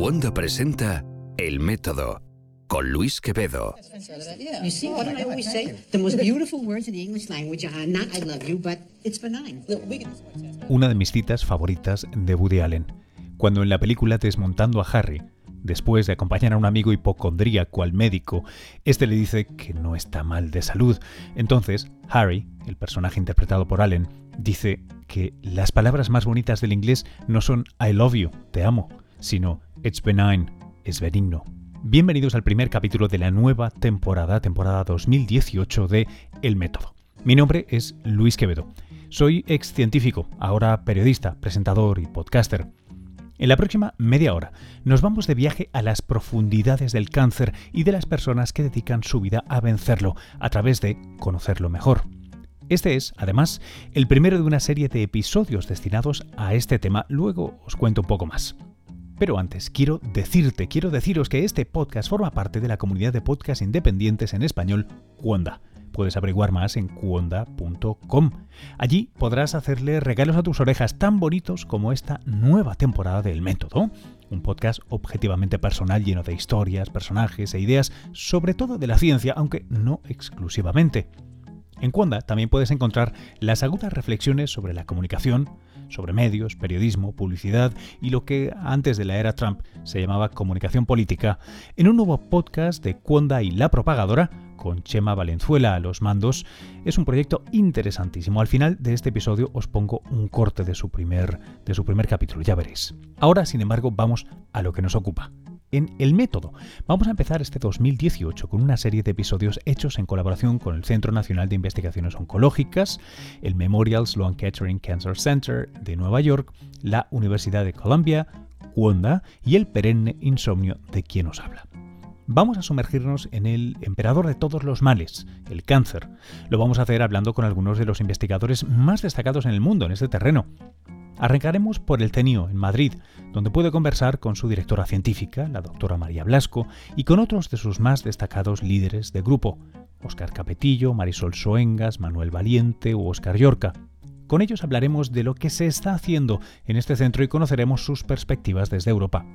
Cuando presenta El Método con Luis Quevedo. You see, what do I always say? The most beautiful words in the English language are not I love you, but it's benign. Una de mis citas favoritas de Woody Allen, cuando en la película Desmontando a Harry, después de acompañar a un amigo hipocondríaco al médico, este le dice que no está mal de salud. Entonces, Harry, el personaje interpretado por Allen, dice que las palabras más bonitas del inglés no son I love you, te amo, sino it's benign, es benigno. Bienvenidos al primer capítulo de la nueva temporada, temporada 2018 de El Método. Mi nombre es Luis Quevedo. Soy ex científico, ahora periodista, presentador y podcaster. En la próxima media hora nos vamos de viaje a las profundidades del cáncer y de las personas que dedican su vida a vencerlo a través de conocerlo mejor. Este es, además, el primero de una serie de episodios destinados a este tema. Luego os cuento un poco más. Pero antes, quiero decirte, quiero deciros que este podcast forma parte de la comunidad de podcasts independientes en español Cuonda. Puedes averiguar más en cuonda.com. Allí podrás hacerle regalos a tus orejas tan bonitos como esta nueva temporada del Método. Un podcast objetivamente personal lleno de historias, personajes e ideas, sobre todo de la ciencia, aunque no exclusivamente. En Cuonda también puedes encontrar las agudas reflexiones sobre la comunicación, sobre medios, periodismo, publicidad y lo que antes de la era Trump se llamaba comunicación política, en un nuevo podcast de Cuonda y la propagadora, con Chema Valenzuela a los mandos, es un proyecto interesantísimo. Al final de este episodio os pongo un corte de su primer, de su primer capítulo, ya veréis. Ahora, sin embargo, vamos a lo que nos ocupa en El Método. Vamos a empezar este 2018 con una serie de episodios hechos en colaboración con el Centro Nacional de Investigaciones Oncológicas, el Memorial Sloan Kettering Cancer Center de Nueva York, la Universidad de Columbia, Wanda y el perenne insomnio de quien os habla. Vamos a sumergirnos en el emperador de todos los males, el cáncer. Lo vamos a hacer hablando con algunos de los investigadores más destacados en el mundo en este terreno. Arrancaremos por el CENIO, en Madrid, donde puede conversar con su directora científica, la doctora María Blasco, y con otros de sus más destacados líderes de grupo, Óscar Capetillo, Marisol Soengas, Manuel Valiente u Óscar Yorca. Con ellos hablaremos de lo que se está haciendo en este centro y conoceremos sus perspectivas desde Europa.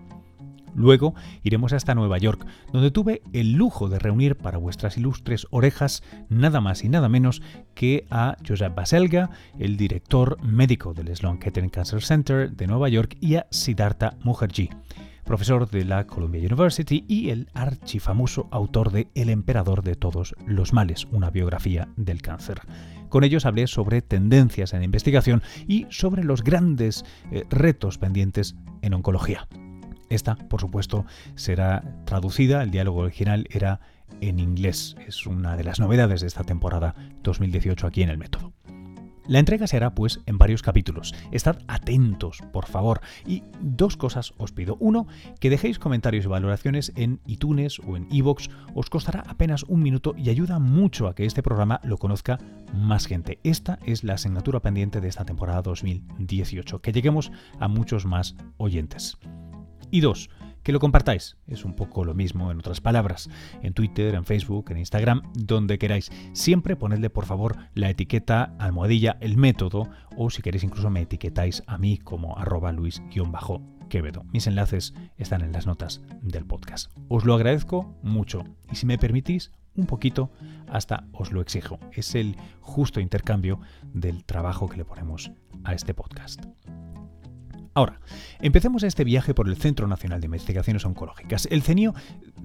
Luego iremos hasta Nueva York, donde tuve el lujo de reunir para vuestras ilustres orejas nada más y nada menos que a Josep Baselga, el director médico del Sloan Kettering Cancer Center de Nueva York, y a Siddhartha Mukherjee profesor de la Columbia University y el archifamoso autor de El emperador de todos los males, una biografía del cáncer. Con ellos hablé sobre tendencias en investigación y sobre los grandes eh, retos pendientes en oncología. Esta, por supuesto, será traducida, el diálogo original era en inglés. Es una de las novedades de esta temporada 2018 aquí en el método. La entrega se hará pues en varios capítulos. Estad atentos, por favor. Y dos cosas os pido. Uno, que dejéis comentarios y valoraciones en iTunes o en iVoox. Os costará apenas un minuto y ayuda mucho a que este programa lo conozca más gente. Esta es la asignatura pendiente de esta temporada 2018. Que lleguemos a muchos más oyentes. Y dos, que lo compartáis. Es un poco lo mismo en otras palabras. En Twitter, en Facebook, en Instagram, donde queráis. Siempre ponedle por favor la etiqueta almohadilla el método o si queréis incluso me etiquetáis a mí como arroba luis-quevedo. Mis enlaces están en las notas del podcast. Os lo agradezco mucho y si me permitís un poquito, hasta os lo exijo. Es el justo intercambio del trabajo que le ponemos a este podcast. Ahora, empecemos este viaje por el Centro Nacional de Investigaciones Oncológicas. El CENIO,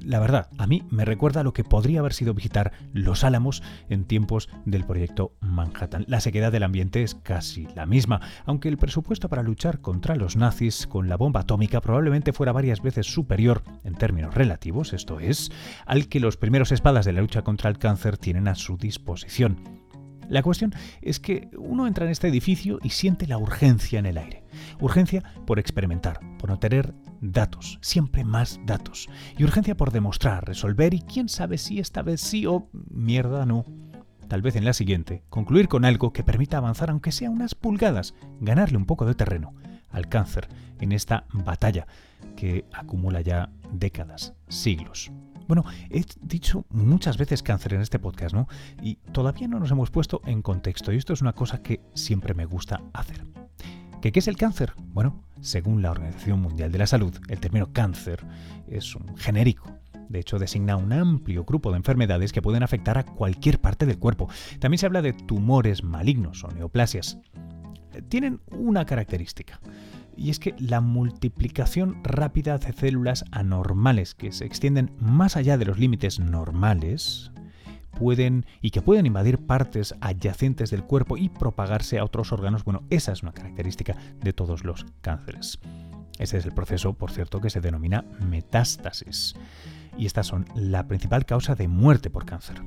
la verdad, a mí me recuerda a lo que podría haber sido visitar Los Álamos en tiempos del proyecto Manhattan. La sequedad del ambiente es casi la misma, aunque el presupuesto para luchar contra los nazis con la bomba atómica probablemente fuera varias veces superior en términos relativos, esto es, al que los primeros espadas de la lucha contra el cáncer tienen a su disposición. La cuestión es que uno entra en este edificio y siente la urgencia en el aire. Urgencia por experimentar, por no tener datos, siempre más datos. Y urgencia por demostrar, resolver y quién sabe si esta vez sí o mierda no. Tal vez en la siguiente, concluir con algo que permita avanzar aunque sea unas pulgadas, ganarle un poco de terreno al cáncer en esta batalla que acumula ya décadas, siglos. Bueno, he dicho muchas veces cáncer en este podcast, ¿no? Y todavía no nos hemos puesto en contexto y esto es una cosa que siempre me gusta hacer. ¿Qué, ¿Qué es el cáncer? Bueno, Según la Organización Mundial de la Salud, el término cáncer es un genérico. De hecho, designa un amplio grupo de enfermedades que pueden afectar a cualquier parte del cuerpo. También se habla de tumores malignos o neoplasias. Tienen una característica y es que la multiplicación rápida de células anormales que se extienden más allá de los límites normales pueden y que pueden invadir partes adyacentes del cuerpo y propagarse a otros órganos, bueno, esa es una característica de todos los cánceres. Ese es el proceso, por cierto, que se denomina metástasis. Y estas son la principal causa de muerte por cáncer.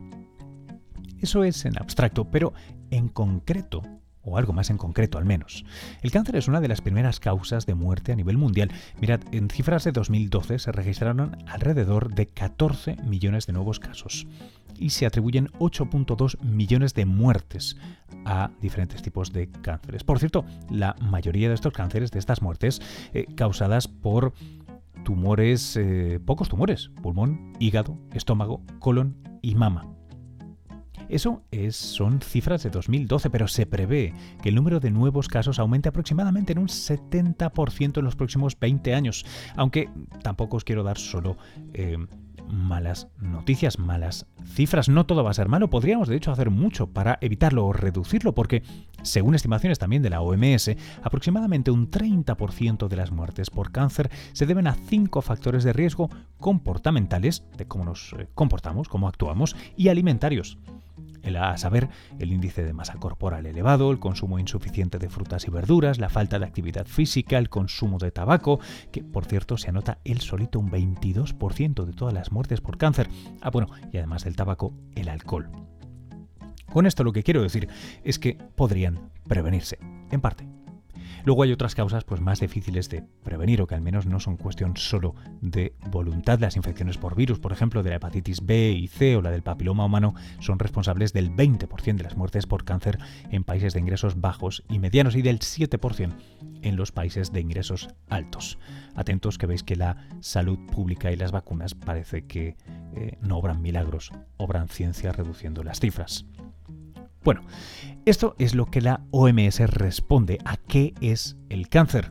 Eso es en abstracto, pero en concreto o algo más en concreto al menos. El cáncer es una de las primeras causas de muerte a nivel mundial. Mirad, en cifras de 2012 se registraron alrededor de 14 millones de nuevos casos y se atribuyen 8.2 millones de muertes a diferentes tipos de cánceres. Por cierto, la mayoría de estos cánceres, de estas muertes, eh, causadas por tumores, eh, pocos tumores, pulmón, hígado, estómago, colon y mama. Eso es, son cifras de 2012, pero se prevé que el número de nuevos casos aumente aproximadamente en un 70% en los próximos 20 años, aunque tampoco os quiero dar solo eh, malas noticias, malas cifras. No todo va a ser malo, podríamos de hecho hacer mucho para evitarlo o reducirlo, porque según estimaciones también de la OMS, aproximadamente un 30% de las muertes por cáncer se deben a cinco factores de riesgo comportamentales, de cómo nos eh, comportamos, cómo actuamos, y alimentarios el, a saber, el índice de masa corporal elevado, el consumo insuficiente de frutas y verduras, la falta de actividad física, el consumo de tabaco, que por cierto se anota el solito un 22% de todas las muertes por cáncer. Ah, bueno, y además del tabaco, el alcohol. Con esto lo que quiero decir es que podrían prevenirse, en parte. Luego hay otras causas pues, más difíciles de prevenir o que al menos no son cuestión solo de voluntad. Las infecciones por virus, por ejemplo, de la hepatitis B y C o la del papiloma humano, son responsables del 20% de las muertes por cáncer en países de ingresos bajos y medianos y del 7% en los países de ingresos altos. Atentos que veis que la salud pública y las vacunas parece que eh, no obran milagros, obran ciencia reduciendo las cifras. Bueno, esto es lo que la OMS responde a qué es el cáncer.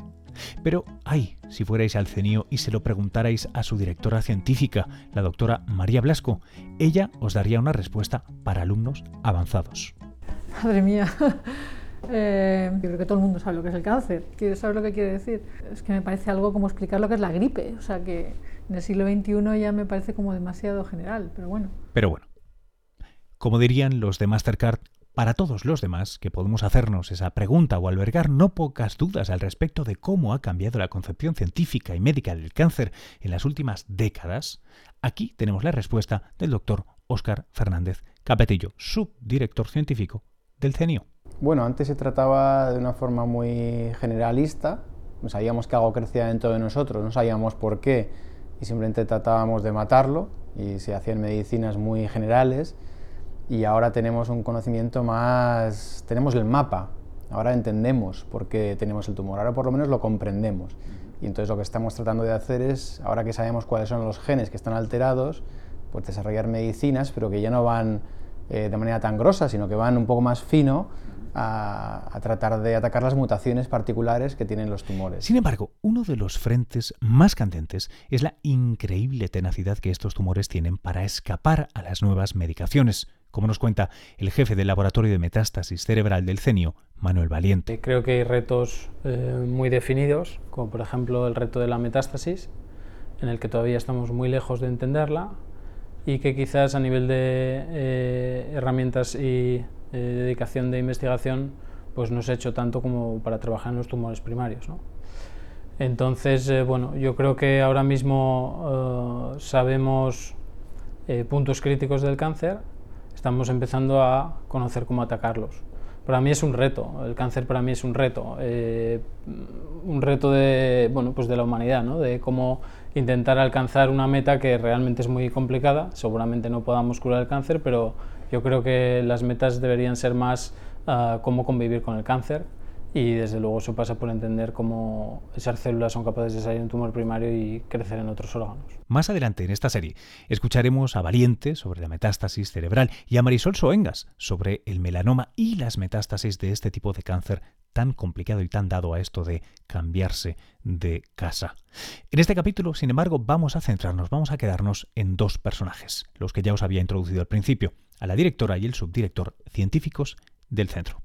Pero, ay, si fuerais al CENIO y se lo preguntarais a su directora científica, la doctora María Blasco, ella os daría una respuesta para alumnos avanzados. Madre mía. Eh, yo creo que todo el mundo sabe lo que es el cáncer. ¿Quieres saber lo que quiere decir? Es que me parece algo como explicar lo que es la gripe. O sea que en el siglo XXI ya me parece como demasiado general, pero bueno. Pero bueno. Como dirían los de Mastercard, para todos los demás que podemos hacernos esa pregunta o albergar no pocas dudas al respecto de cómo ha cambiado la concepción científica y médica del cáncer en las últimas décadas, aquí tenemos la respuesta del doctor Óscar Fernández Capetillo, subdirector científico del CENIO. Bueno, antes se trataba de una forma muy generalista, no sabíamos que algo crecía dentro de nosotros, no sabíamos por qué y simplemente tratábamos de matarlo y se hacían medicinas muy generales y ahora tenemos un conocimiento más, tenemos el mapa, ahora entendemos por qué tenemos el tumor, ahora por lo menos lo comprendemos. Y entonces lo que estamos tratando de hacer es, ahora que sabemos cuáles son los genes que están alterados, pues desarrollar medicinas, pero que ya no van eh, de manera tan grosa, sino que van un poco más fino a, a, tratar de atacar las mutaciones particulares que tienen los tumores. Sin embargo, uno de los frentes más candentes es la increíble tenacidad que estos tumores tienen para escapar a las nuevas medicaciones como nos cuenta el jefe del Laboratorio de Metástasis Cerebral del CENIO, Manuel Valiente. Creo que hay retos eh, muy definidos, como por ejemplo el reto de la metástasis, en el que todavía estamos muy lejos de entenderla y que quizás a nivel de eh, herramientas y eh, dedicación de investigación pues no se ha hecho tanto como para trabajar en los tumores primarios. ¿no? Entonces, bueno, yo creo que ahora mismo sabemos puntos críticos del cáncer, estamos empezando a conocer cómo atacarlos. Para mí es un reto, el cáncer para mí es un reto, eh, un reto de, bueno, pues de la humanidad, de cómo intentar alcanzar una meta que realmente es muy complicada, seguramente no podamos curar el cáncer, pero yo creo que las metas deberían ser más uh, cómo convivir con el cáncer, y desde luego eso pasa por entender cómo esas células son capaces de salir de un tumor primario y crecer en otros órganos. Más adelante en esta serie escucharemos a Valiente sobre la metástasis cerebral y a Marisol Soengas sobre el melanoma y las metástasis de este tipo de cáncer tan complicado y tan dado a esto de cambiarse de casa. En este capítulo, sin embargo, vamos a centrarnos, vamos a quedarnos en dos personajes, los que ya os había introducido al principio, a la directora y el subdirector científicos del centro.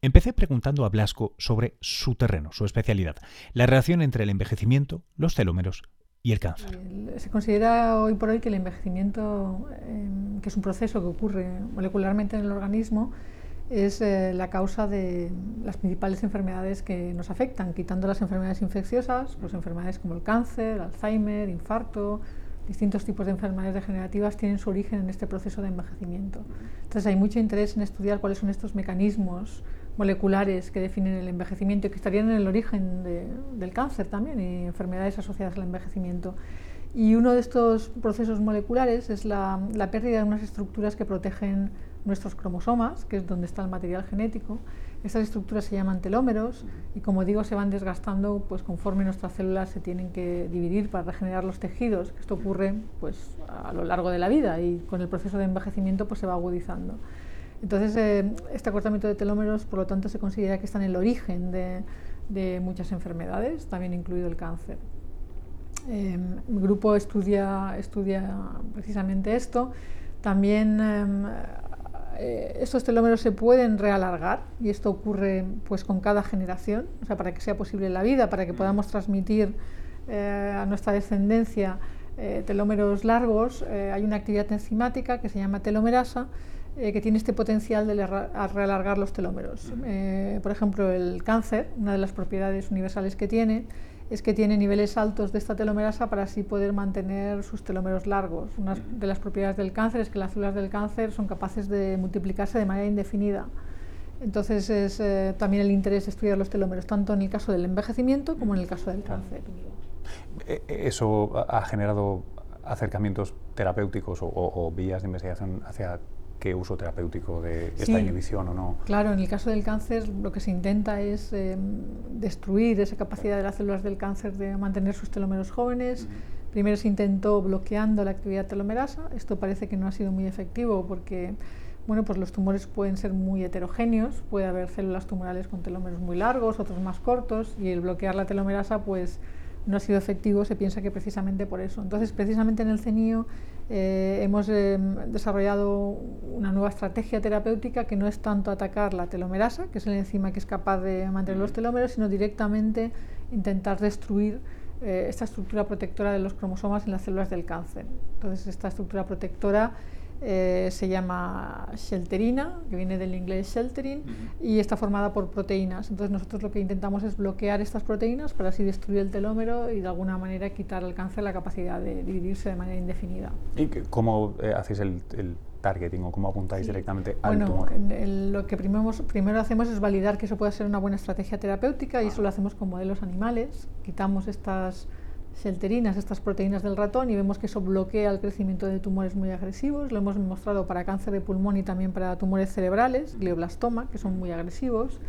Empecé preguntando a Blasco sobre su terreno, su especialidad, la relación entre el envejecimiento, los telómeros y el cáncer. Se considera hoy por hoy que el envejecimiento, em, que es un proceso que ocurre molecularmente en el organismo, es eh, la causa de las principales enfermedades que nos afectan, quitando las enfermedades infecciosas, pues enfermedades como el cáncer, Alzheimer, infarto, distintos tipos de enfermedades degenerativas tienen su origen en este proceso de envejecimiento. Entonces hay mucho interés en estudiar cuáles son estos mecanismos moleculares que definen el envejecimiento y que estarían en el origen del cáncer también y enfermedades asociadas al envejecimiento. Y uno de estos procesos moleculares es la, la pérdida de unas estructuras que protegen nuestros cromosomas, que es donde está el material genético. Estas estructuras se llaman telómeros y como digo se van desgastando pues conforme nuestras células se tienen que dividir para regenerar los tejidos. Esto ocurre pues a lo largo de la vida y con el proceso de envejecimiento pues se va agudizando. Entonces, eh, este acortamiento de telómeros, por lo tanto, se considera que está en el origen de, muchas enfermedades, también incluido el cáncer. Em, mi grupo estudia, estudia precisamente esto. También em, eh, estos telómeros se pueden realargar y esto ocurre pues, con cada generación, o sea, para que sea posible la vida, para que podamos transmitir eh, a nuestra descendencia telómeros largos, hay una actividad enzimática que se llama telomerasa eh, que tiene este potencial de realargar los telómeros. Eh, por ejemplo, el cáncer, una de las propiedades universales que tiene, es que tiene niveles altos de esta telomerasa para así poder mantener sus telómeros largos. Una de las propiedades del cáncer es que las células del cáncer son capaces de multiplicarse de manera indefinida. Entonces es eh, también el interés de estudiar los telómeros, tanto en el caso del envejecimiento como en el caso del cáncer. ¿Eso ha generado acercamientos terapéuticos o vías de investigación hacia qué uso terapéutico de esta inhibición o no. Claro, en el caso del cáncer lo que se intenta es em, destruir esa capacidad de las células del cáncer de mantener sus telómeros jóvenes. Primero se intentó bloqueando la actividad telomerasa. Esto parece que no ha sido muy efectivo porque bueno, pues los tumores pueden ser muy heterogéneos, puede haber células tumorales con telómeros muy largos, otros más cortos, y el bloquear la telomerasa pues no ha sido efectivo, se piensa que precisamente por eso. Entonces, precisamente en el CENIO eh, hemos eh, desarrollado una nueva estrategia terapéutica que no es tanto atacar la telomerasa, que es la enzima que es capaz de mantener los telómeros, sino directamente intentar destruir eh, esta estructura protectora de los cromosomas en las células del cáncer. Entonces, esta estructura protectora eh, se llama shelterina, que viene del inglés sheltering, y está formada por proteínas. Entonces nosotros lo que intentamos es bloquear estas proteínas para así destruir el telómero y de alguna manera quitar al cáncer la capacidad de dividirse de manera indefinida. ¿Y cómo eh, hacéis el, targeting o cómo apuntáis directamente al bueno, tumor? lo que primero, primero hacemos es validar que eso puede ser una buena estrategia terapéutica y eso lo hacemos con modelos animales. Quitamos estas shelterinas, estas proteínas del ratón, y vemos que eso bloquea el crecimiento de tumores muy agresivos. Lo hemos mostrado para cáncer de pulmón y también para tumores cerebrales, glioblastoma, que son muy agresivos.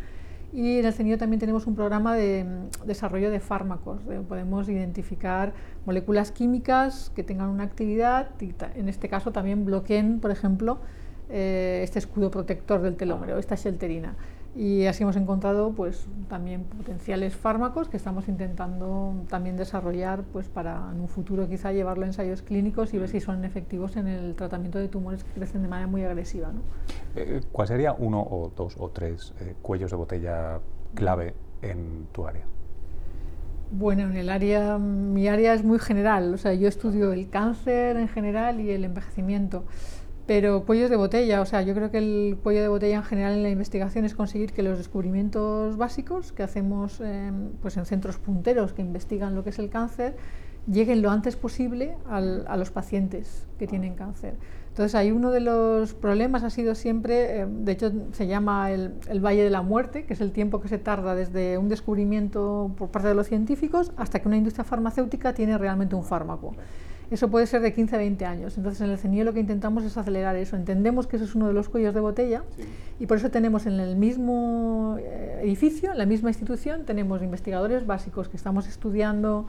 Y en el CENIO también tenemos un programa de mm, desarrollo de fármacos. podemos identificar moléculas químicas que tengan una actividad y en este caso también bloqueen, por ejemplo, eh, este escudo protector del telómero, esta shelterina y así hemos encontrado pues también potenciales fármacos que estamos intentando también desarrollar pues para en un futuro quizá llevarlo a ensayos clínicos y ver si son efectivos en el tratamiento de tumores que crecen de manera muy agresiva. ¿no? Eh, ¿Cuál sería uno o dos o tres eh, cuellos de botella clave en tu área? Bueno, en el área, mi área es muy general, o sea, yo estudio el cáncer en general y el envejecimiento. Pero cuellos de botella, o sea, yo creo que el cuello de botella en general en la investigación es conseguir que los descubrimientos básicos que hacemos pues en centros punteros que investigan lo que es el cáncer lleguen lo antes posible a los pacientes que tienen cáncer. Entonces, hay uno de los problemas ha sido siempre, eh, de hecho se llama el, el, Valle de la Muerte, que es el tiempo que se tarda desde un descubrimiento por parte de los científicos hasta que una industria farmacéutica tiene realmente un fármaco. Eso puede ser de 15 a 20 años. Entonces, en el CENIO lo que intentamos es acelerar eso. Entendemos que eso es uno de los cuellos de botella y por eso tenemos en el mismo eh, edificio, en la misma institución, tenemos investigadores básicos que estamos estudiando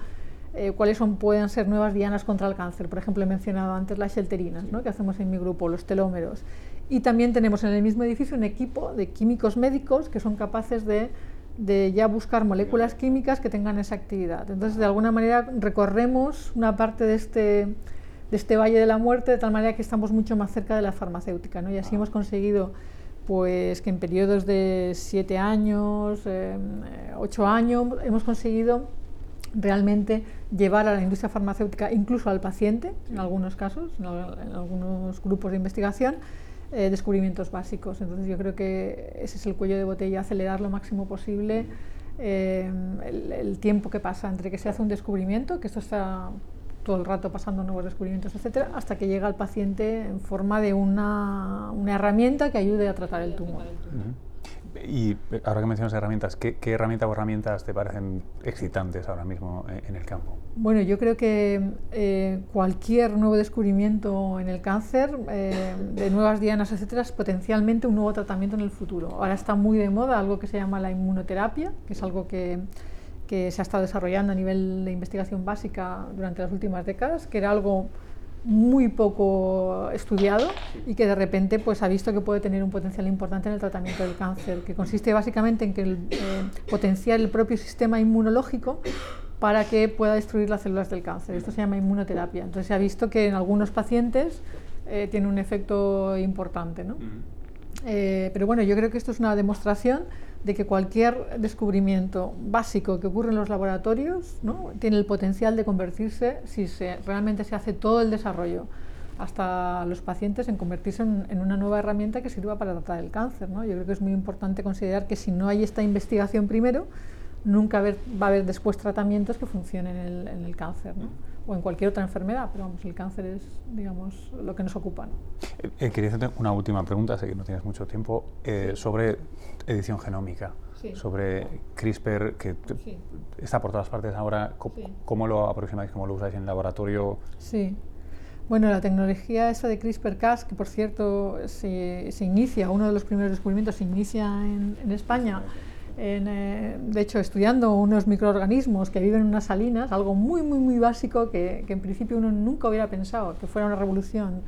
eh, cuáles son, pueden ser nuevas dianas contra el cáncer. Por ejemplo, he mencionado antes las shelterinas, ¿no? que hacemos en mi grupo, los telómeros. y también tenemos en el mismo edificio un equipo de químicos médicos que son capaces de, de ya buscar moléculas químicas que tengan esa actividad. Entonces, de alguna manera recorremos una parte de este, de este valle de la muerte de tal manera que estamos mucho más cerca de la farmacéutica. ¿no? Y así hemos conseguido pues, que en periodos de siete años, eh, ocho años, hemos conseguido realmente llevar a la industria farmacéutica, incluso al paciente, en algunos casos, en, algunos grupos de investigación, eh, descubrimientos básicos. Entonces yo creo que ese es el cuello de botella, acelerar lo máximo posible eh, el, tiempo que pasa entre que se hace un descubrimiento, que esto está todo el rato pasando nuevos descubrimientos, etcétera, hasta que llega al paciente en forma de una, una herramienta que ayude a tratar el tumor. Y eh, ahora que mencionas herramientas, ¿qué, ¿qué, herramientas o herramientas te parecen excitantes ahora mismo eh, en el campo? Bueno, yo creo que eh, cualquier nuevo descubrimiento en el cáncer, de nuevas dianas, etcétera, es potencialmente un nuevo tratamiento en el futuro. Ahora está muy de moda algo que se llama la inmunoterapia, que es algo que se ha estado desarrollando a nivel de investigación básica durante las últimas décadas, que era algo muy poco estudiado y que de repente pues, ha visto que puede tener un potencial importante en el tratamiento del cáncer, que consiste básicamente en que el, eh, potenciar el propio sistema inmunológico para que pueda destruir las células del cáncer. Esto se llama inmunoterapia. Entonces se ha visto que en algunos pacientes eh, tiene un efecto importante. ¿no? Eh, pero bueno, yo creo que esto es una demostración de que cualquier descubrimiento básico que ocurre en los laboratorios ¿no? tiene el potencial de convertirse, si se, realmente se hace todo el desarrollo hasta los pacientes, en convertirse en, una nueva herramienta que sirva para tratar el cáncer. ¿no? Yo creo que es muy importante considerar que si no hay esta investigación primero, nunca va a haber después tratamientos que funcionen en el, cáncer. O en cualquier otra enfermedad, pero vamos, el cáncer es, digamos, lo que nos ocupa. Eh, eh, quería hacerte una última pregunta, sé que no tienes mucho tiempo, eh, sobre edición genómica, sobre CRISPR, que está por todas partes ahora. ¿Cómo, lo aproximáis, cómo lo usáis en el laboratorio? Sí. Bueno, la tecnología esa de CRISPR-Cas, que por cierto se, se, inicia, uno de los primeros descubrimientos se inicia en, en España, eh, de hecho, estudiando unos microorganismos que viven en unas salinas, algo muy, muy, muy básico que, en principio uno nunca hubiera pensado que fuera una revolución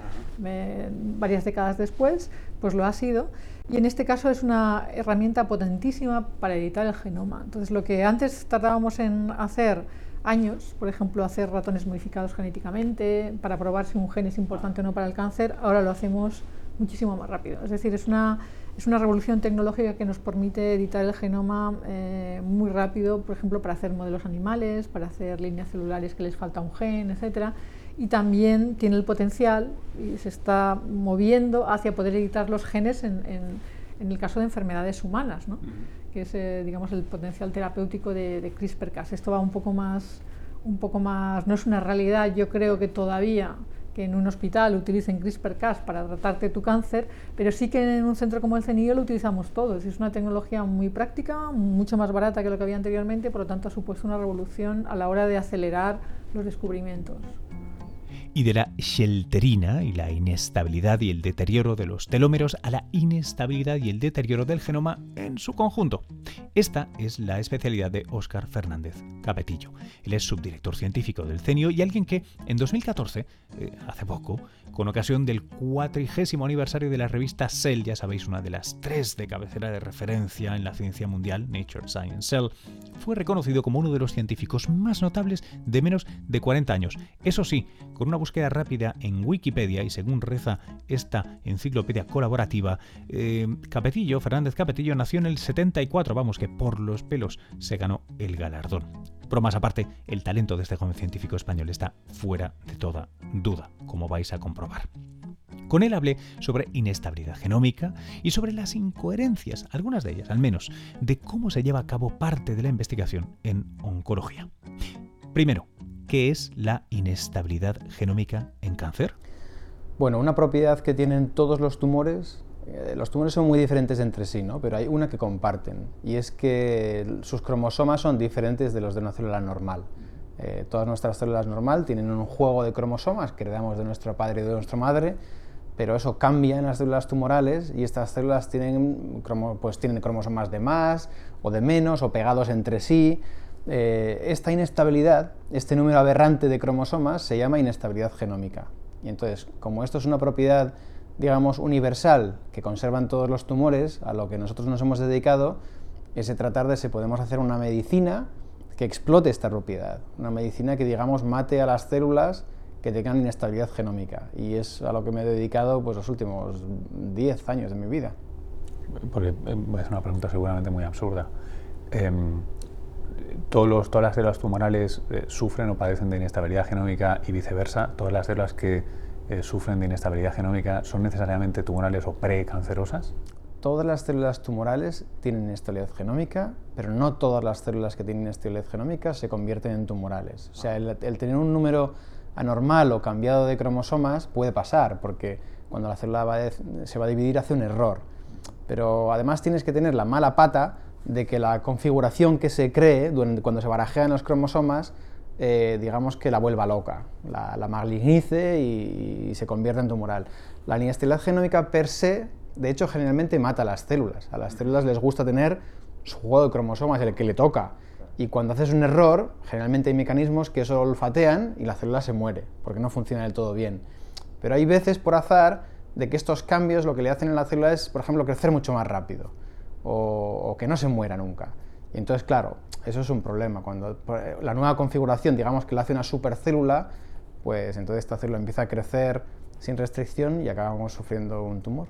eh, varias décadas después, pues lo ha sido. Y en este caso es una herramienta potentísima para editar el genoma. Entonces, lo que antes tardábamos en hacer años, por ejemplo, hacer ratones modificados genéticamente para probar si un gen es importante o no para el cáncer, ahora lo hacemos muchísimo más rápido. Es decir, es una es una revolución tecnológica que nos permite editar el genoma eh, muy rápido, por ejemplo, para hacer modelos animales, para hacer líneas celulares que les falta un gen, etc. Y también tiene el potencial y se está moviendo hacia poder editar los genes en, el caso de enfermedades humanas, ¿no? que es eh, digamos, el potencial terapéutico de, de CRISPR-Cas. Esto va un poco más, un poco más, no es una realidad, yo creo que todavía que en un hospital utilicen CRISPR-Cas para tratarte tu cáncer, pero sí que en un centro como el CENIO lo utilizamos todos. Es una tecnología muy práctica, mucho más barata que lo que había anteriormente, por lo tanto ha supuesto una revolución a la hora de acelerar los descubrimientos y de la shelterina y la inestabilidad y el deterioro de los telómeros a la inestabilidad y el deterioro del genoma en su conjunto. Esta es la especialidad de Óscar Fernández Capetillo. Él es subdirector científico del CENIO y alguien que en 2014, eh, hace poco, con ocasión del cuatrigésimo aniversario de la revista Cell, ya sabéis, una de las tres de cabecera de referencia en la ciencia mundial, Nature Science Cell, fue reconocido como uno de los científicos más notables de menos de 40 años. Eso sí, con una búsqueda rápida en Wikipedia y según reza esta enciclopedia colaborativa, eh, Capetillo, Fernández Capetillo, nació en el 74, vamos, que por los pelos se ganó el galardón. Bromas aparte, el talento de este joven científico español está fuera de toda duda, como vais a comprobar. Con él hablé sobre inestabilidad genómica y sobre las incoherencias, algunas de ellas al menos, de cómo se lleva a cabo parte de la investigación en oncología. Primero, ¿qué es la inestabilidad genómica en cáncer? Bueno, una propiedad que tienen todos los tumores eh, los tumores son muy diferentes entre sí, ¿no? pero hay una que comparten y es que sus cromosomas son diferentes de los de una célula normal. Eh, todas nuestras células normal tienen un juego de cromosomas que heredamos de nuestro padre y de nuestra madre, pero eso cambia en las células tumorales y estas células tienen, pues, tienen cromosomas de más o de menos o pegados entre sí. Eh, esta inestabilidad, este número aberrante de cromosomas se llama inestabilidad genómica. Y entonces, como esto es una propiedad digamos, universal que conservan todos los tumores, a lo que nosotros nos hemos dedicado, es tratar de si podemos hacer una medicina que explote esta propiedad, una medicina que, digamos, mate a las células que tengan inestabilidad genómica. Y es a lo que me he dedicado pues, los últimos 10 años de mi vida. Porque eh, es una pregunta seguramente muy absurda. Em, todos los, todas las células tumorales eh, sufren o padecen de inestabilidad genómica y viceversa. Todas las células que eh, sufren de inestabilidad genómica son necesariamente tumorales o precancerosas. Todas las células tumorales tienen inestabilidad genómica, pero no todas las células que tienen inestabilidad genómica se convierten en tumorales. O sea, el, tener un número anormal o cambiado de cromosomas puede pasar, porque cuando la célula se va a dividir hace un error. Pero además tienes que tener la mala pata de que la configuración que se cree cuando se barajean los cromosomas, eh, digamos que la vuelva loca, la, la malignice y, se convierta en tumoral. La inestabilidad genómica per se, de hecho, generalmente mata a las células. A las células les gusta tener su juego de cromosomas, el que le toca. Y cuando haces un error, generalmente hay mecanismos que eso olfatean y la célula se muere, porque no funciona del todo bien. Pero hay veces, por azar, de que estos cambios lo que le hacen a la célula es, por ejemplo, crecer mucho más rápido o, que no se muera nunca. Y entonces, claro, eso es un problema. Cuando la nueva configuración, digamos que la hace una supercélula, pues entonces esta célula empieza a crecer sin restricción y acabamos sufriendo un tumor.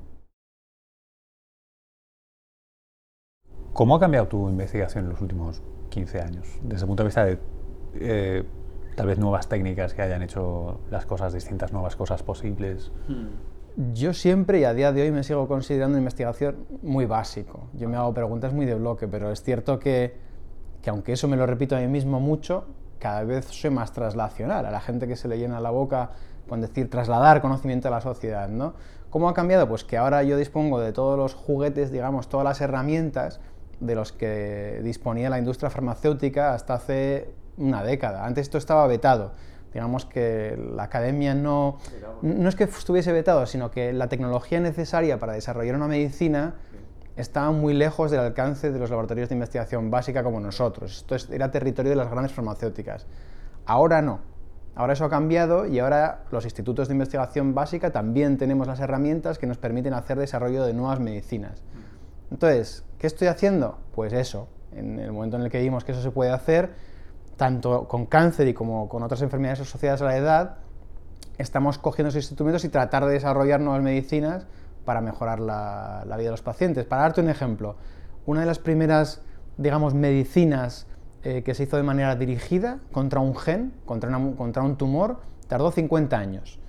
¿Cómo ha cambiado tu investigación en los últimos 15 años? Desde el punto de vista de eh, tal vez nuevas técnicas que hayan hecho las cosas distintas, nuevas cosas posibles. Hmm. Yo siempre y a día de hoy me sigo considerando investigación muy básico. Yo me hago preguntas muy de bloque, pero es cierto que, que, aunque eso me lo repito a mí mismo mucho, cada vez soy más traslacional. A la gente que se le llena la boca con decir trasladar conocimiento a la sociedad, ¿no? ¿Cómo ha cambiado? Pues que ahora yo dispongo de todos los juguetes, digamos, todas las herramientas de los que disponía la industria farmacéutica hasta hace una década. Antes esto estaba vetado digamos que la academia no, no es que estuviese vetado, sino que la tecnología necesaria para desarrollar una medicina estaba muy lejos del alcance de los laboratorios de investigación básica como nosotros. Esto era territorio de las grandes farmacéuticas. Ahora no. Ahora eso ha cambiado y ahora los institutos de investigación básica también tenemos las herramientas que nos permiten hacer desarrollo de nuevas medicinas. Entonces, ¿qué estoy haciendo? Pues eso. En el momento en el que vimos que eso se puede hacer, tanto con cáncer y como con otras enfermedades asociadas a la edad, estamos cogiendo esos instrumentos y tratar de desarrollar nuevas medicinas para mejorar la, vida de los pacientes. Para darte un ejemplo, una de las primeras, digamos, medicinas eh, que se hizo de manera dirigida contra un gen, contra, un tumor, tardó 50 años.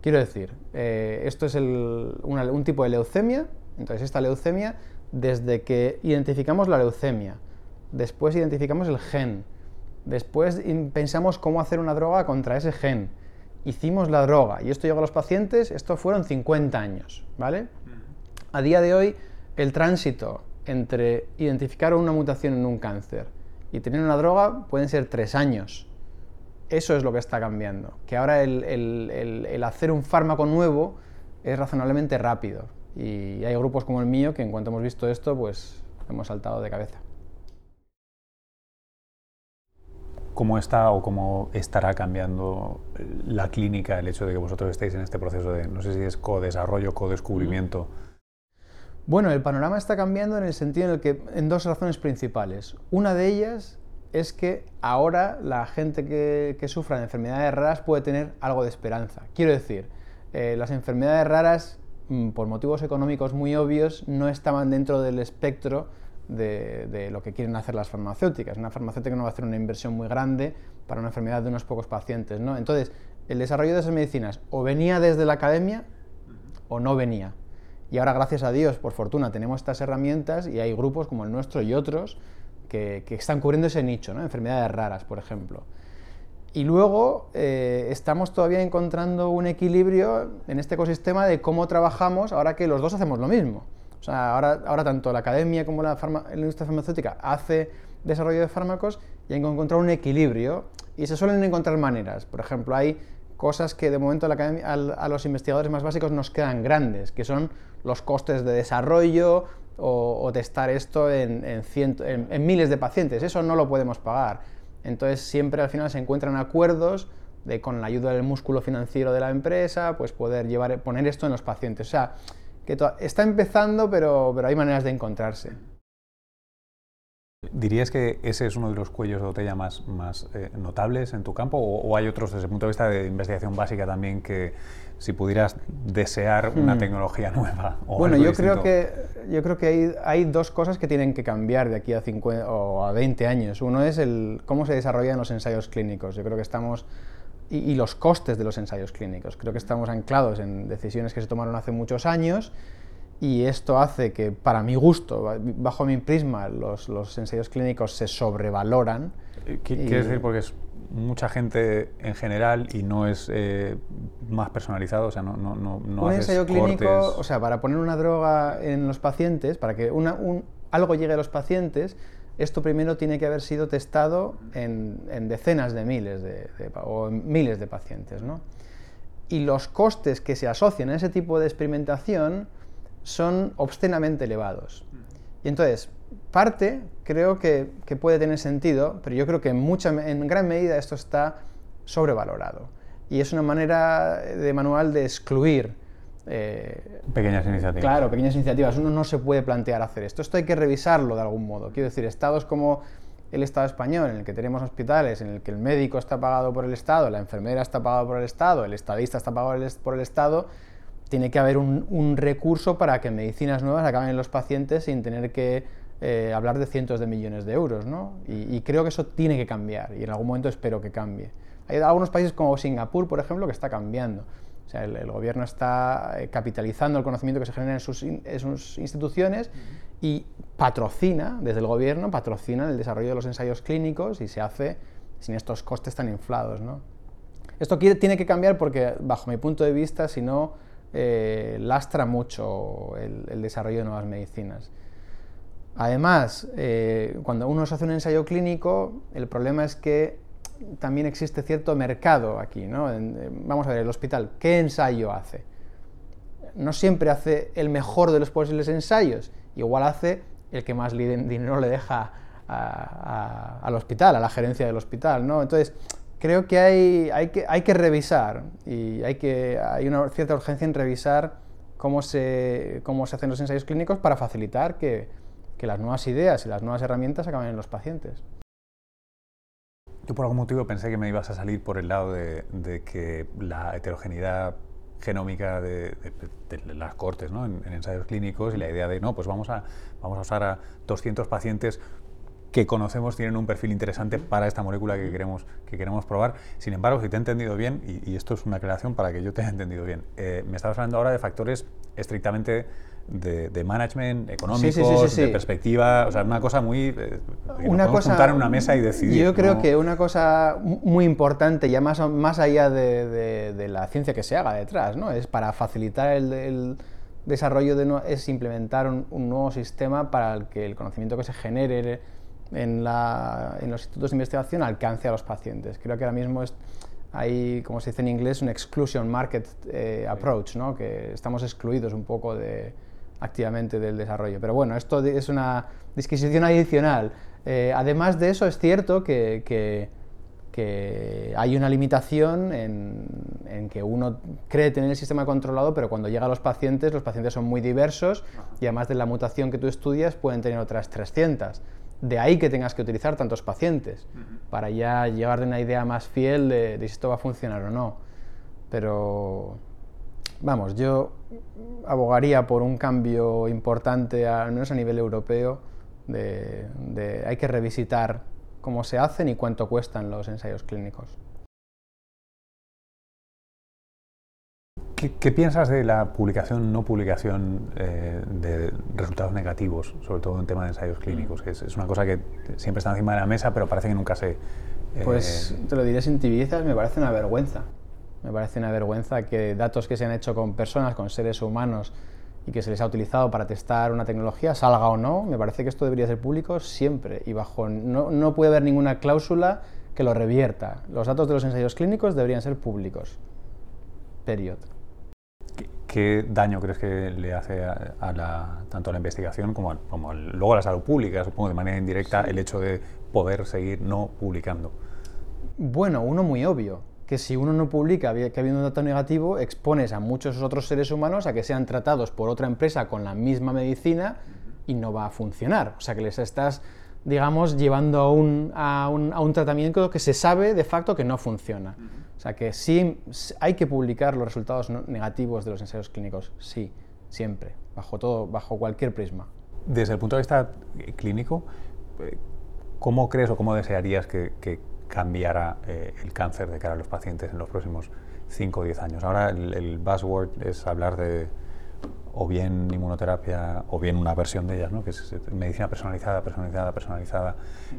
Quiero decir, eh, esto es un tipo de leucemia, entonces esta leucemia, desde que identificamos la leucemia, después identificamos el gen, Después pensamos cómo hacer una droga contra ese gen. Hicimos la droga y esto llegó a los pacientes, esto fueron 50 años, ¿vale? A día de hoy, el tránsito entre identificar una mutación en un cáncer y tener una droga pueden ser tres años. Eso es lo que está cambiando. Que ahora el, el hacer un fármaco nuevo es razonablemente rápido. Y hay grupos como el mío que en cuanto hemos visto esto, pues hemos saltado de cabeza. cómo está o cómo estará cambiando la clínica el hecho de que vosotros estéis en este proceso de, no sé si es co-desarrollo, co-descubrimiento. Bueno, el panorama está cambiando en el sentido en el que, en dos razones principales. Una de ellas es que ahora la gente que, sufra de enfermedades raras puede tener algo de esperanza. Quiero decir, eh, las enfermedades raras, por motivos económicos muy obvios, no estaban dentro del espectro de, lo que quieren hacer las farmacéuticas. Una farmacéutica no va a hacer una inversión muy grande para una enfermedad de unos pocos pacientes. ¿no? Entonces, el desarrollo de esas medicinas o venía desde la academia o no venía. Y ahora, gracias a Dios, por fortuna, tenemos estas herramientas y hay grupos como el nuestro y otros que, están cubriendo ese nicho, ¿no? enfermedades raras, por ejemplo. Y luego eh, estamos todavía encontrando un equilibrio en este ecosistema de cómo trabajamos ahora que los dos hacemos lo mismo. O sea, ahora, ahora tanto la academia como la, industria farmacéutica hace desarrollo de fármacos y hay que encontrar un equilibrio y se suelen encontrar maneras. Por ejemplo, hay cosas que de momento a, los investigadores más básicos nos quedan grandes, que son los costes de desarrollo o, testar esto en, miles de pacientes. Eso no lo podemos pagar. Entonces siempre al final se encuentran acuerdos de con la ayuda del músculo financiero de la empresa, pues poder llevar, poner esto en los pacientes. O sea, que está empezando, pero, pero hay maneras de encontrarse. ¿Dirías que ese es uno de los cuellos de botella más, más eh, notables en tu campo o, hay otros desde el punto de vista de investigación básica también que si pudieras desear una hmm. tecnología nueva? O bueno, yo creo, que, yo creo que hay, hay, dos cosas que tienen que cambiar de aquí a 50 o a 20 años. Uno es el, cómo se desarrollan los ensayos clínicos. Yo creo que estamos... Y, y los costes de los ensayos clínicos. Creo que estamos anclados en decisiones que se tomaron hace muchos años y esto hace que, para mi gusto, bajo mi prisma, los, los ensayos clínicos se sobrevaloran. Eh, quiere decir porque es mucha gente en general y no es eh, más personalizado? O sea, no, no, no, un ensayo clínico, o sea, para poner una droga en los pacientes, para que una, un, algo llegue a los pacientes, esto primero tiene que haber sido testado en, en decenas de miles de, o en miles de pacientes. ¿no? Y los costes que se asocian a ese tipo de experimentación son obscenamente elevados. Y entonces, parte creo que, puede tener sentido, pero yo creo que en, mucha, en gran medida esto está sobrevalorado. Y es una manera de manual de excluir. Eh, pequeñas iniciativas. Claro, pequeñas iniciativas. Uno no se puede plantear hacer esto. Esto hay que revisarlo de algún modo. Quiero decir, estados como el Estado español, en el que tenemos hospitales, en el que el médico está pagado por el Estado, la enfermera está pagado por el Estado, el estadista está pagado por el Estado, tiene que haber un, recurso para que medicinas nuevas acaben en los pacientes sin tener que eh, hablar de cientos de millones de euros. ¿no? Y, creo que eso tiene que cambiar y en algún momento espero que cambie. Hay algunos países como Singapur, por ejemplo, que está cambiando. O sea, el, gobierno está eh, capitalizando el conocimiento que se genera en sus, instituciones y patrocina, desde el gobierno, patrocina el desarrollo de los ensayos clínicos y se hace sin estos costes tan inflados. ¿no? Esto tiene que cambiar porque, bajo mi punto de vista, si no eh, lastra mucho el, desarrollo de nuevas medicinas. Además, eh, cuando uno hace un ensayo clínico, el problema es que también existe cierto mercado aquí. ¿no? Eh, vamos a ver, el hospital, ¿qué ensayo hace? No siempre hace el mejor de los posibles ensayos, igual hace el que más dinero le deja al hospital, a la gerencia del hospital. ¿no? Entonces, creo que hay, que revisar y hay, una cierta urgencia en revisar cómo se hacen los ensayos clínicos para facilitar que, que las nuevas ideas y las nuevas herramientas acaben en los pacientes. Yo por algún motivo pensé que me ibas a salir por el lado de, de que la heterogeneidad genómica de, de, las cortes ¿no? en, en, ensayos clínicos y la idea de, no, pues vamos a, vamos a usar a 200 pacientes que conocemos tienen un perfil interesante para esta molécula que queremos, que queremos probar. Sin embargo, si te he entendido bien, y, esto es una aclaración para que yo te haya entendido bien, eh, me estabas hablando ahora de factores estrictamente de, management, económicos, de perspectiva, o sea, una cosa muy... Eh, una cosa, juntar en una mesa y decidir. Yo creo que una cosa muy importante, ya más, más allá de, la ciencia que se haga detrás, ¿no? es para facilitar el, desarrollo de es implementar un, un, nuevo sistema para el que el conocimiento que se genere en, los institutos de investigación alcance a los pacientes. Creo que ahora mismo hay, como se dice en inglés, un exclusion market eh, approach, ¿no? que estamos excluidos un poco de, activamente del desarrollo. Pero bueno, esto es una disquisición adicional. Eh, además de eso, es cierto que, que, hay una limitación en, en, que uno cree tener el sistema controlado, pero cuando llega a los pacientes, los pacientes son muy diversos y además de la mutación que tú estudias, pueden tener otras 300. De ahí que tengas que utilizar tantos pacientes, para ya llevar una idea más fiel de, si esto va a funcionar o no. Pero, vamos, yo abogaría por un cambio importante, al menos a nivel europeo, de hay que revisitar cómo se hacen y cuánto cuestan los ensayos clínicos. ¿Qué, piensas de la publicación, no publicación eh, de resultados negativos, sobre todo en tema de ensayos clínicos? Es, una cosa que siempre está encima de la mesa, pero parece que nunca se... Eh, pues te lo diré sin tibiezas, me parece una vergüenza. Me parece una vergüenza que datos que se han hecho con personas, con seres humanos, y que se les ha utilizado para testar una tecnología, salga o no, me parece que esto debería ser público siempre y bajo no, no puede haber ninguna cláusula que lo revierta. Los datos de los ensayos clínicos deberían ser públicos. Period. ¿Qué daño crees que le hace a, la, tanto a la investigación como, como luego a la salud pública, supongo de manera indirecta, el hecho de poder seguir no publicando? Bueno, uno muy obvio, que si uno no publica que ha habido un dato negativo, expones a muchos otros seres humanos a que sean tratados por otra empresa con la misma medicina y no va a funcionar. O sea que les estás, digamos, llevando a un, a un, a un tratamiento que se sabe de facto que no funciona. O sea que sí hay que publicar los resultados negativos de los ensayos clínicos, sí, siempre, bajo todo, bajo cualquier prisma. Desde el punto de vista clínico, eh, ¿cómo crees o cómo desearías que, que cambiara eh, el cáncer de cara a los pacientes en los próximos 5 o 10 años. Ahora el, buzzword es hablar de o bien inmunoterapia o bien una versión de ellas, ¿no? que es medicina personalizada, personalizada, personalizada.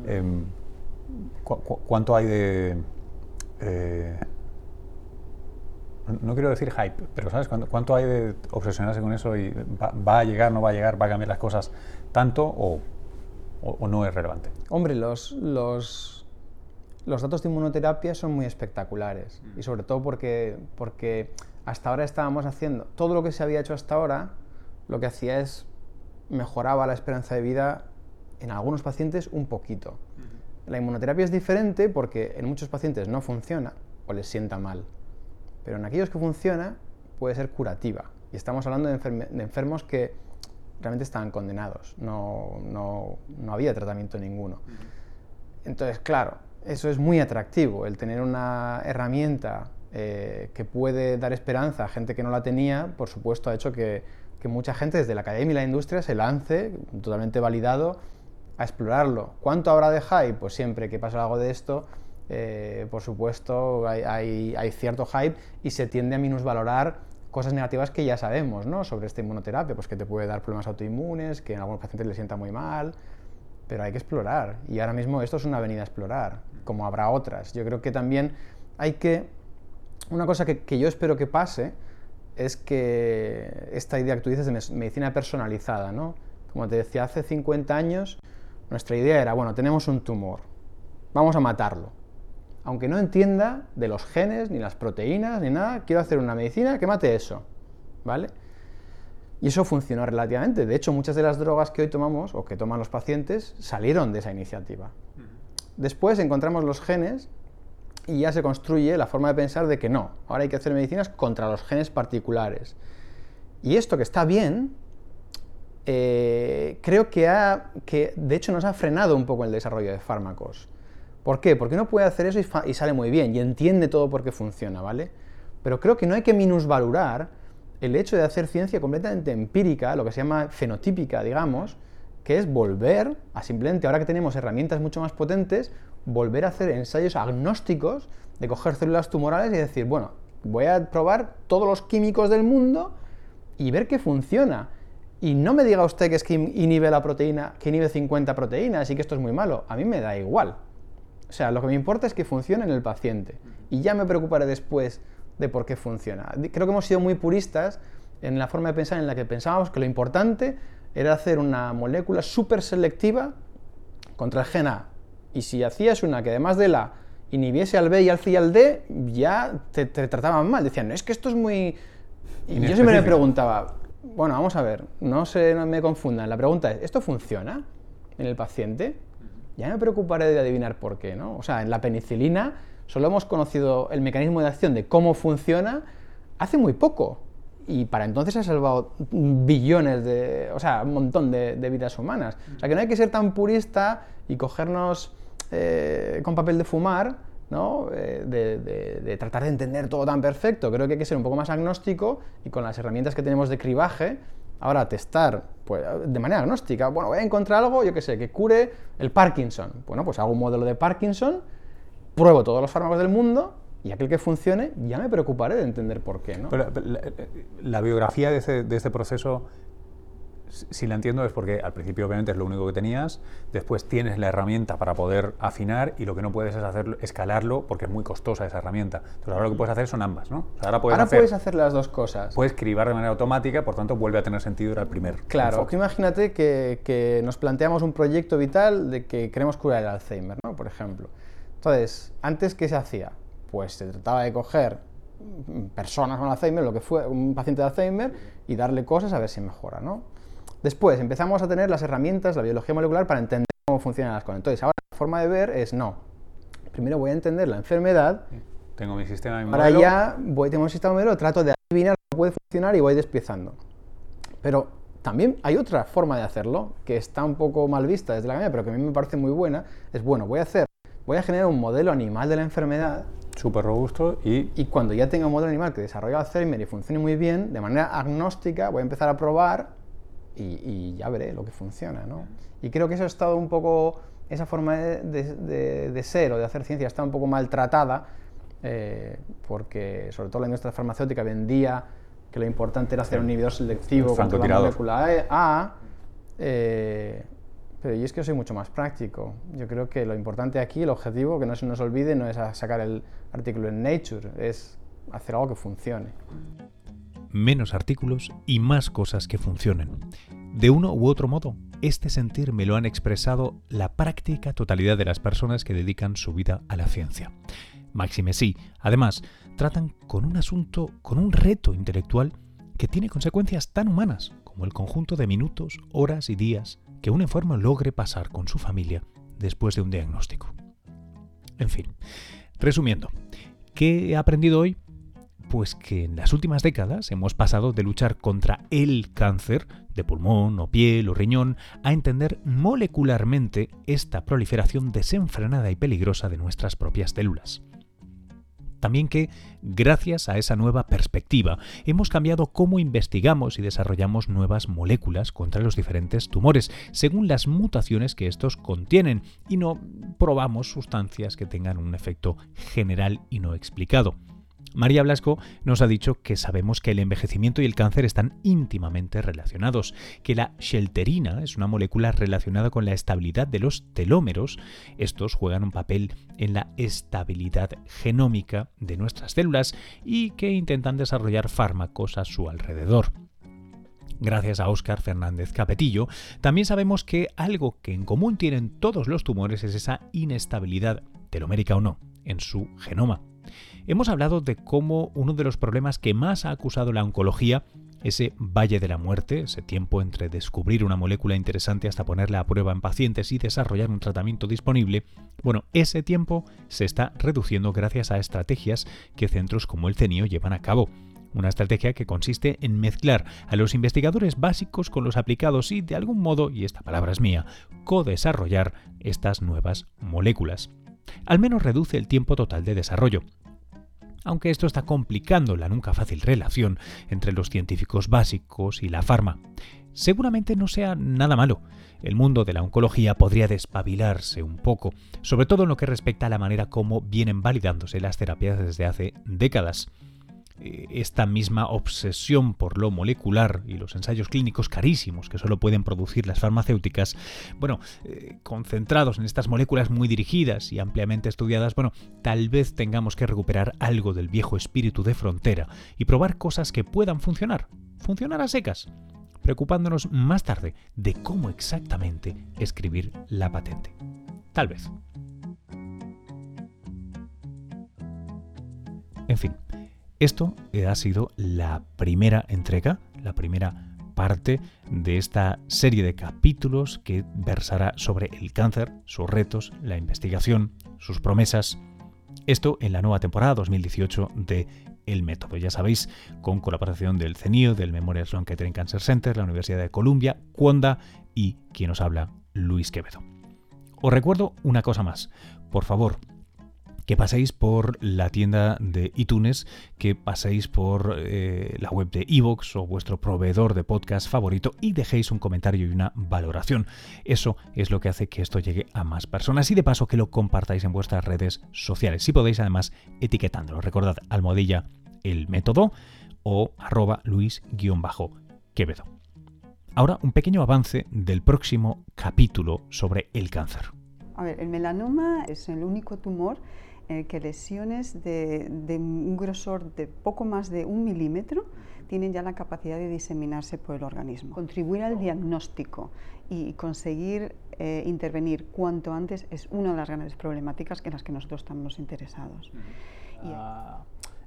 Em, ¿Cuánto hay de... Eh, no quiero decir hype, pero ¿sabes cuánto, hay de obsesionarse con eso y va, a llegar, no va a llegar, va a cambiar las cosas tanto o, o no es relevante? Hombre, los, los los datos de inmunoterapia son muy espectaculares y sobre todo porque, porque hasta ahora estábamos haciendo, todo lo que se había hecho hasta ahora, lo que hacía es mejoraba la esperanza de vida en algunos pacientes un poquito. La inmunoterapia es diferente porque en muchos pacientes no funciona o les sienta mal, pero en aquellos que funciona puede ser curativa. Y estamos hablando de, enfermos que realmente estaban condenados, no, no, no había tratamiento ninguno. Entonces, claro, eso es muy atractivo, el tener una herramienta eh, que puede dar esperanza a gente que no la tenía, por supuesto, ha hecho que, mucha gente desde la academia y la industria se lance, totalmente validado, a explorarlo. ¿Cuánto habrá de hype? Pues siempre que pasa algo de esto, eh, por supuesto, hay, cierto hype y se tiende a minusvalorar cosas negativas que ya sabemos ¿no? sobre esta inmunoterapia, pues que te puede dar problemas autoinmunes, que en algunos pacientes les sienta muy mal, pero hay que explorar. Y ahora mismo esto es una avenida a explorar como habrá otras. Yo creo que también hay que... Una cosa que, yo espero que pase es que esta idea que tú dices de medicina personalizada, ¿no? Como te decía, hace 50 años nuestra idea era, bueno, tenemos un tumor, vamos a matarlo. Aunque no entienda de los genes, ni las proteínas, ni nada, quiero hacer una medicina que mate eso, ¿vale? Y eso funcionó relativamente. De hecho, muchas de las drogas que hoy tomamos o que toman los pacientes salieron de esa iniciativa. Después encontramos los genes y ya se construye la forma de pensar de que no, ahora hay que hacer medicinas contra los genes particulares. Y esto que está bien, eh, creo que, ha, que de hecho nos ha frenado un poco el desarrollo de fármacos. ¿Por qué? Porque uno puede hacer eso y, sale muy bien y entiende todo por qué funciona, ¿vale? Pero creo que no hay que minusvalorar el hecho de hacer ciencia completamente empírica, lo que se llama fenotípica, digamos, que es volver a simplemente, ahora que tenemos herramientas mucho más potentes, volver a hacer ensayos agnósticos de coger células tumorales y decir, bueno, voy a probar todos los químicos del mundo y ver qué funciona. Y no me diga usted que es que inhibe la proteína, que inhibe 50 proteínas y que esto es muy malo. A mí me da igual. O sea, lo que me importa es que funcione en el paciente. Y ya me preocuparé después de por qué funciona. Creo que hemos sido muy puristas en la forma de pensar en la que pensábamos que lo importante era hacer una molécula súper selectiva contra el gen A. Y si hacías una que además de la inhibiese al B y al C y al D, ya te, trataban mal. Decían, no, es que esto es muy... Y yo siempre me preguntaba, bueno, vamos a ver, no se no me confundan. La pregunta es, ¿esto funciona en el paciente? Ya me preocuparé de adivinar por qué, ¿no? O sea, en la penicilina solo hemos conocido el mecanismo de acción de cómo funciona hace muy poco y para entonces ha salvado billones de, o sea, un montón de, vidas humanas. O sea, que no hay que ser tan purista y cogernos eh, con papel de fumar, ¿no? Eh, de, tratar de entender todo tan perfecto. Creo que hay que ser un poco más agnóstico y con las herramientas que tenemos de cribaje, ahora testar pues, de manera agnóstica. Bueno, voy a encontrar algo, yo qué sé, que cure el Parkinson. Bueno, pues hago un modelo de Parkinson, pruebo todos los fármacos del mundo y aquel que funcione, ya me preocuparé de entender por qué. ¿no? Pero, la, biografía de, este proceso, si la entiendo, es porque al principio obviamente es lo único que tenías, después tienes la herramienta para poder afinar y lo que no puedes es hacer, escalarlo porque es muy costosa esa herramienta. Entonces ahora lo que puedes hacer son ambas, ¿no? ahora puedes, hacer, puedes hacer las dos cosas. Puedes cribar de manera automática, por tanto vuelve a tener sentido era el primer. Claro, imagínate que, que nos planteamos un proyecto vital de que queremos curar el Alzheimer, ¿no? Por ejemplo. Entonces, antes, ¿qué se hacía? Pues se trataba de coger personas con Alzheimer, lo que fue un paciente de Alzheimer, y darle cosas a ver si mejora, ¿no? Después empezamos a tener las herramientas, la biología molecular, para entender cómo funcionan las cosas. Entonces, ahora la forma de ver es no. Primero voy a entender la enfermedad tengo mi sistema de. Ahora ya voy, tengo un sistema de modelo, trato de adivinar cómo puede funcionar y voy despiezando. Pero también hay otra forma de hacerlo, que está un poco mal vista desde la academia, pero que a mí me parece muy buena. Es bueno, voy a hacer, voy a generar un modelo animal de la enfermedad. Súper robusto y... Y cuando ya tenga un modelo animal que desarrolle Alzheimer y funcione muy bien, de manera agnóstica, voy a empezar a probar y, ya veré lo que funciona, ¿no? Y creo que eso ha estado un poco, esa forma de, ser o de hacer ciencia está un poco maltratada, eh, porque sobre todo la industria farmacéutica vendía que lo importante era hacer un inhibidor selectivo contra la molécula A, eh, pero yo es que soy mucho más práctico. Yo creo que lo importante aquí, el objetivo, que no se nos olvide, no es sacar el artículo en Nature, es hacer algo que funcione. Menos artículos y más cosas que funcionen. De uno u otro modo, este sentir me lo han expresado la práctica totalidad de las personas que dedican su vida a la ciencia. Máxime sí, además, tratan con un asunto, con un reto intelectual que tiene consecuencias tan humanas como el conjunto de minutos, horas y días que un enfermo logre pasar con su familia después de un diagnóstico. En fin, resumiendo, ¿qué he aprendido hoy? Pues que en las últimas décadas hemos pasado de luchar contra el cáncer de pulmón o piel o riñón a entender molecularmente esta proliferación desenfrenada y peligrosa de nuestras propias células. También que, gracias a esa nueva perspectiva, hemos cambiado cómo investigamos y desarrollamos nuevas moléculas contra los diferentes tumores, según las mutaciones que estos contienen, y no probamos sustancias que tengan un efecto general y no explicado. María Blasco nos ha dicho que sabemos que el envejecimiento y el cáncer están íntimamente relacionados, que la shelterina es una molécula relacionada con la estabilidad de los telómeros. Estos juegan un papel en la estabilidad genómica de nuestras células y que intentan desarrollar fármacos a su alrededor. Gracias a Óscar Fernández Capetillo, también sabemos que algo que en común tienen todos los tumores es esa inestabilidad, telomérica o no, en su genoma. Hemos hablado de cómo uno de los problemas que más ha acusado la oncología, ese valle de la muerte, ese tiempo entre descubrir una molécula interesante hasta ponerla a prueba en pacientes y desarrollar un tratamiento disponible, bueno, ese tiempo se está reduciendo gracias a estrategias que centros como el CENIO llevan a cabo. Una estrategia que consiste en mezclar a los investigadores básicos con los aplicados y, de algún modo, y esta palabra es mía, co-desarrollar estas nuevas moléculas. Al menos reduce el tiempo total de desarrollo aunque esto está complicando la nunca fácil relación entre los científicos básicos y la farma. Seguramente no sea nada malo. El mundo de la oncología podría despabilarse un poco, sobre todo en lo que respecta a la manera como vienen validándose las terapias desde hace décadas. Eh, esta misma obsesión por lo molecular y los ensayos clínicos carísimos que solo pueden producir las farmacéuticas, bueno, eh, concentrados en estas moléculas muy dirigidas y ampliamente estudiadas, bueno, tal vez tengamos que recuperar algo del viejo espíritu de frontera y probar cosas que puedan funcionar, funcionar a secas, preocupándonos más tarde de cómo exactamente escribir la patente. Tal vez. En fin, esto ha sido la primera entrega, la primera parte de esta serie de capítulos que versará sobre el cáncer, sus retos, la investigación, sus promesas. Esto en la nueva temporada 2018 de El Método. Ya sabéis, con colaboración del CENIO, del Memorial Sloan Kettering Cancer Center, la Universidad de Columbia, Cuonda y quien os habla, Luis Quevedo. Os recuerdo una cosa más. Por favor, que paséis por la tienda de iTunes, que paséis por eh, la web de Evox o vuestro proveedor de podcast favorito y dejéis un comentario y una valoración. Eso es lo que hace que esto llegue a más personas y de paso que lo compartáis en vuestras redes sociales. Si podéis además etiquetándolo. Recordad almohadilla el método o arroba luis-quevedo. Ahora un pequeño avance del próximo capítulo sobre el cáncer. A ver, el melanoma es el único tumor eh, que lesiones de, un grosor de poco más de un milímetro tienen ya la capacidad de diseminarse por el organismo. Contribuir al diagnóstico y conseguir eh, intervenir cuanto antes es una de las grandes problemáticas en las que nosotros estamos interesados.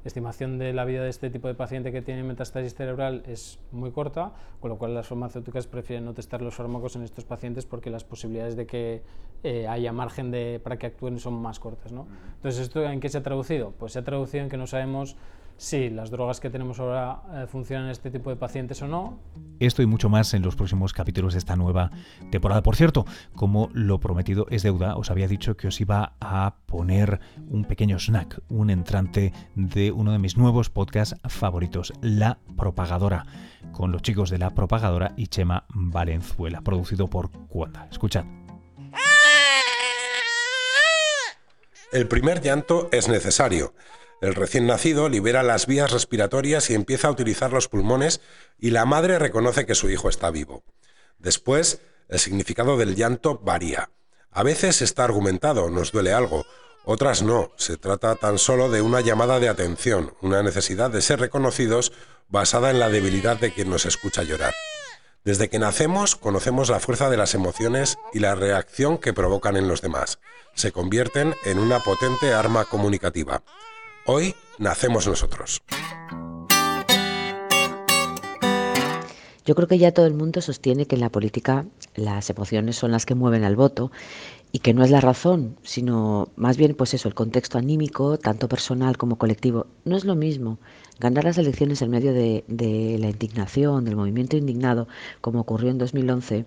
Estimación de la vida de este tipo de paciente que tiene metástasis cerebral es muy corta, con lo cual las farmacéuticas prefieren no testar los fármacos en estos pacientes porque las posibilidades de que eh, haya margen de, para que actúen son más cortas. ¿no? Entonces, ¿esto en qué se ha traducido? Pues se ha traducido en que no sabemos si las drogas que tenemos ahora eh, funcionan en este tipo de pacientes o no. Esto y mucho más en los próximos capítulos de esta nueva temporada. Por cierto, como lo prometido es deuda, os había dicho que os iba a poner un pequeño snack, un entrante de uno de mis nuevos podcasts favoritos, La Propagadora, con los chicos de La Propagadora y Chema Valenzuela, producido por Cuanda. Escuchad. El primer llanto es necesario el recién nacido libera las vías respiratorias y empieza a utilizar los pulmones y la madre reconoce que su hijo está vivo. Después, el significado del llanto varía. A veces está argumentado, nos duele algo, otras no, se trata tan solo de una llamada de atención, una necesidad de ser reconocidos basada en la debilidad de quien nos escucha llorar. Desde que nacemos conocemos la fuerza de las emociones y la reacción que provocan en los demás. Se convierten en una potente arma comunicativa. Hoy nacemos nosotros. Yo creo que ya todo el mundo sostiene que en la política las emociones son las que mueven al voto y que no es la razón, sino más bien pues eso, el contexto anímico, tanto personal como colectivo. No es lo mismo ganar las elecciones en medio de, de la indignación, del movimiento indignado, como ocurrió en 2011,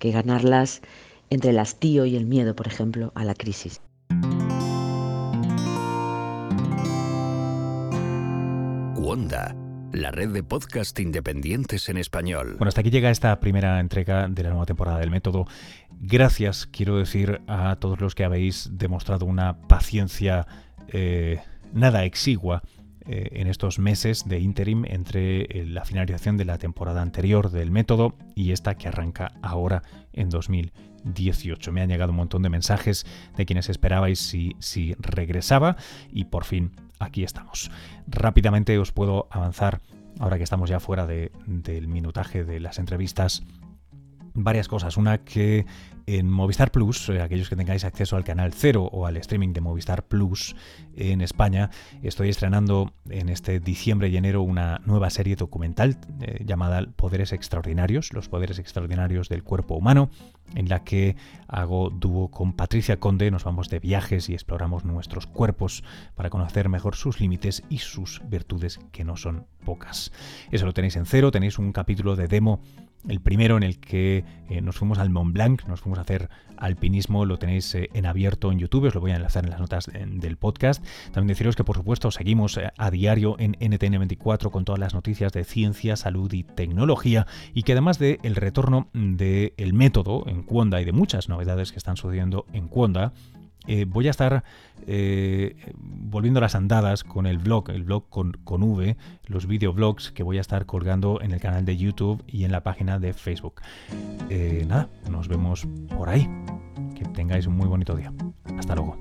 que ganarlas entre el hastío y el miedo, por ejemplo, a la crisis. La red de podcast independientes en español. Bueno, hasta aquí llega esta primera entrega de la nueva temporada del método. Gracias, quiero decir, a todos los que habéis demostrado una paciencia eh, nada exigua eh, en estos meses de interim entre eh, la finalización de la temporada anterior del método y esta que arranca ahora en 2018. Me han llegado un montón de mensajes de quienes esperabais si, si regresaba y por fin aquí estamos. Rápidamente os puedo avanzar, ahora que estamos ya fuera del minutaje de las entrevistas, varias cosas. Una que en Movistar Plus, eh, aquellos que tengáis acceso al canal Cero o al streaming de Movistar Plus en España, estoy estrenando en este diciembre y enero una nueva serie documental eh, llamada Poderes Extraordinarios, los poderes extraordinarios del cuerpo humano, en la que hago dúo con Patricia Conde, nos vamos de viajes y exploramos nuestros cuerpos para conocer mejor sus límites y sus virtudes que no son pocas. Eso lo tenéis en Cero, tenéis un capítulo de demo el primero en el que eh, nos fuimos al Mont Blanc, nos fuimos a hacer alpinismo, lo tenéis eh, en abierto en YouTube, os lo voy a enlazar en las notas del podcast. También deciros que por supuesto seguimos eh, a diario en NTN24 con todas las noticias de ciencia, salud y tecnología y que además del el retorno del método en Cuonda y de muchas novedades que están sucediendo en Cuonda, eh, voy a estar eh, volviendo las andadas con el blog, el blog con, con V, los videoblogs que voy a estar colgando en el canal de YouTube y en la página de Facebook. Eh, nada, nos vemos por ahí. Que tengáis un muy bonito día. Hasta luego.